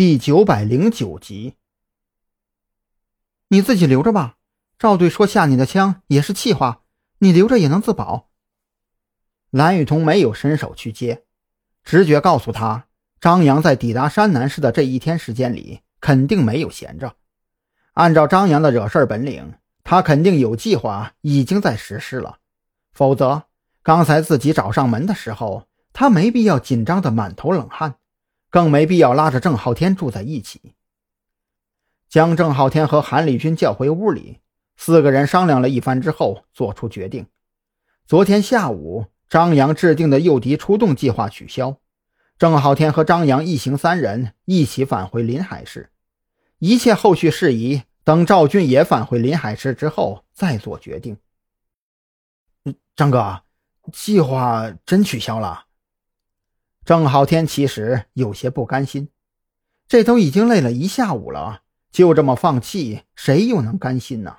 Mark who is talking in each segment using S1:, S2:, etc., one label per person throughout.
S1: 第九百零九集，你自己留着吧。赵队说下你的枪也是气话，你留着也能自保。蓝雨桐没有伸手去接，直觉告诉他，张扬在抵达山南市的这一天时间里肯定没有闲着。按照张扬的惹事本领，他肯定有计划，已经在实施了。否则，刚才自己找上门的时候，他没必要紧张的满头冷汗。更没必要拉着郑浩天住在一起。将郑浩天和韩立军叫回屋里，四个人商量了一番之后，做出决定：昨天下午张扬制定的诱敌出动计划取消，郑浩天和张扬一行三人一起返回临海市，一切后续事宜等赵俊也返回临海市之后再做决定。张哥，计划真取消了？郑浩天其实有些不甘心，这都已经累了一下午了，就这么放弃，谁又能甘心呢？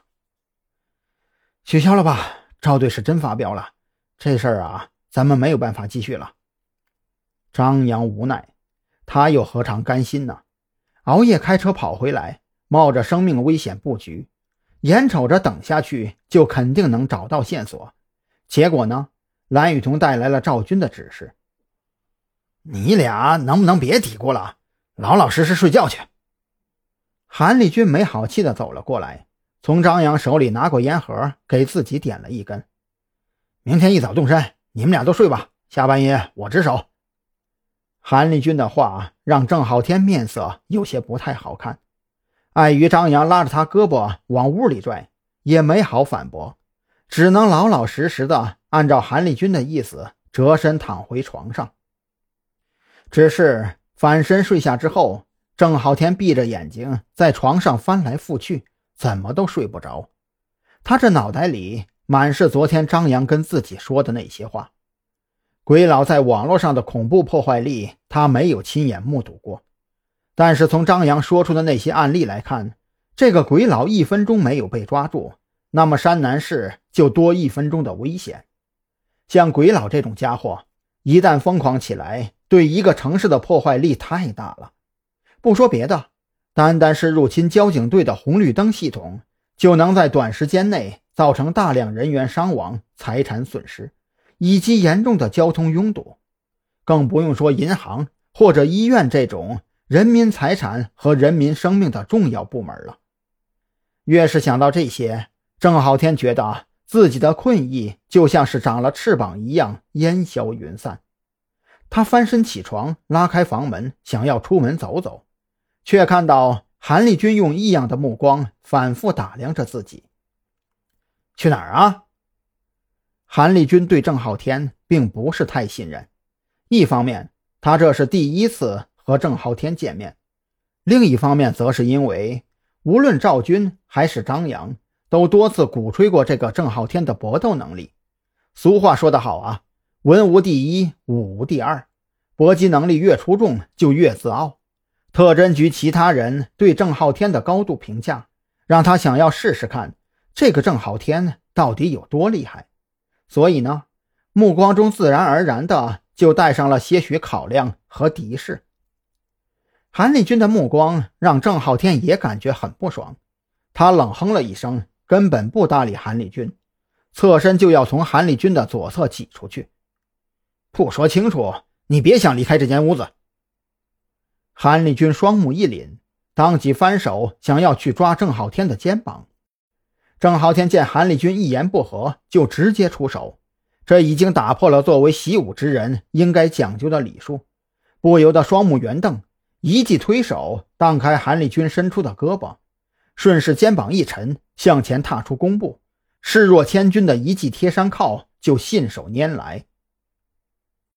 S1: 取消了吧，赵队是真发飙了，这事儿啊，咱们没有办法继续了。张扬无奈，他又何尝甘心呢？熬夜开车跑回来，冒着生命危险布局，眼瞅着等下去就肯定能找到线索，结果呢，蓝雨桐带来了赵军的指示。你俩能不能别嘀咕了，老老实实睡觉去。韩立军没好气的走了过来，从张扬手里拿过烟盒，给自己点了一根。明天一早动身，你们俩都睡吧，下半夜我值守。韩立军的话让郑浩天面色有些不太好看，碍于张扬拉着他胳膊往屋里拽，也没好反驳，只能老老实实的按照韩立军的意思折身躺回床上。只是翻身睡下之后，郑浩天闭着眼睛在床上翻来覆去，怎么都睡不着。他这脑袋里满是昨天张扬跟自己说的那些话。鬼佬在网络上的恐怖破坏力，他没有亲眼目睹过，但是从张扬说出的那些案例来看，这个鬼佬一分钟没有被抓住，那么山南市就多一分钟的危险。像鬼佬这种家伙，一旦疯狂起来，对一个城市的破坏力太大了，不说别的，单单是入侵交警队的红绿灯系统，就能在短时间内造成大量人员伤亡、财产损失，以及严重的交通拥堵。更不用说银行或者医院这种人民财产和人民生命的重要部门了。越是想到这些，郑浩天觉得自己的困意就像是长了翅膀一样烟消云散。他翻身起床，拉开房门，想要出门走走，却看到韩立军用异样的目光反复打量着自己。去哪儿啊？韩立军对郑浩天并不是太信任，一方面他这是第一次和郑浩天见面，另一方面则是因为无论赵军还是张扬，都多次鼓吹过这个郑浩天的搏斗能力。俗话说得好啊。文无第一，武无第二，搏击能力越出众就越自傲。特侦局其他人对郑浩天的高度评价，让他想要试试看这个郑浩天到底有多厉害。所以呢，目光中自然而然的就带上了些许考量和敌视。韩立军的目光让郑浩天也感觉很不爽，他冷哼了一声，根本不搭理韩立军，侧身就要从韩立军的左侧挤出去。不说清楚，你别想离开这间屋子。韩立军双目一凛，当即翻手想要去抓郑浩天的肩膀。郑浩天见韩立军一言不合就直接出手，这已经打破了作为习武之人应该讲究的礼数，不由得双目圆瞪，一记推手荡开韩立军伸出的胳膊，顺势肩膀一沉，向前踏出弓步，势若千钧的一记贴山靠就信手拈来。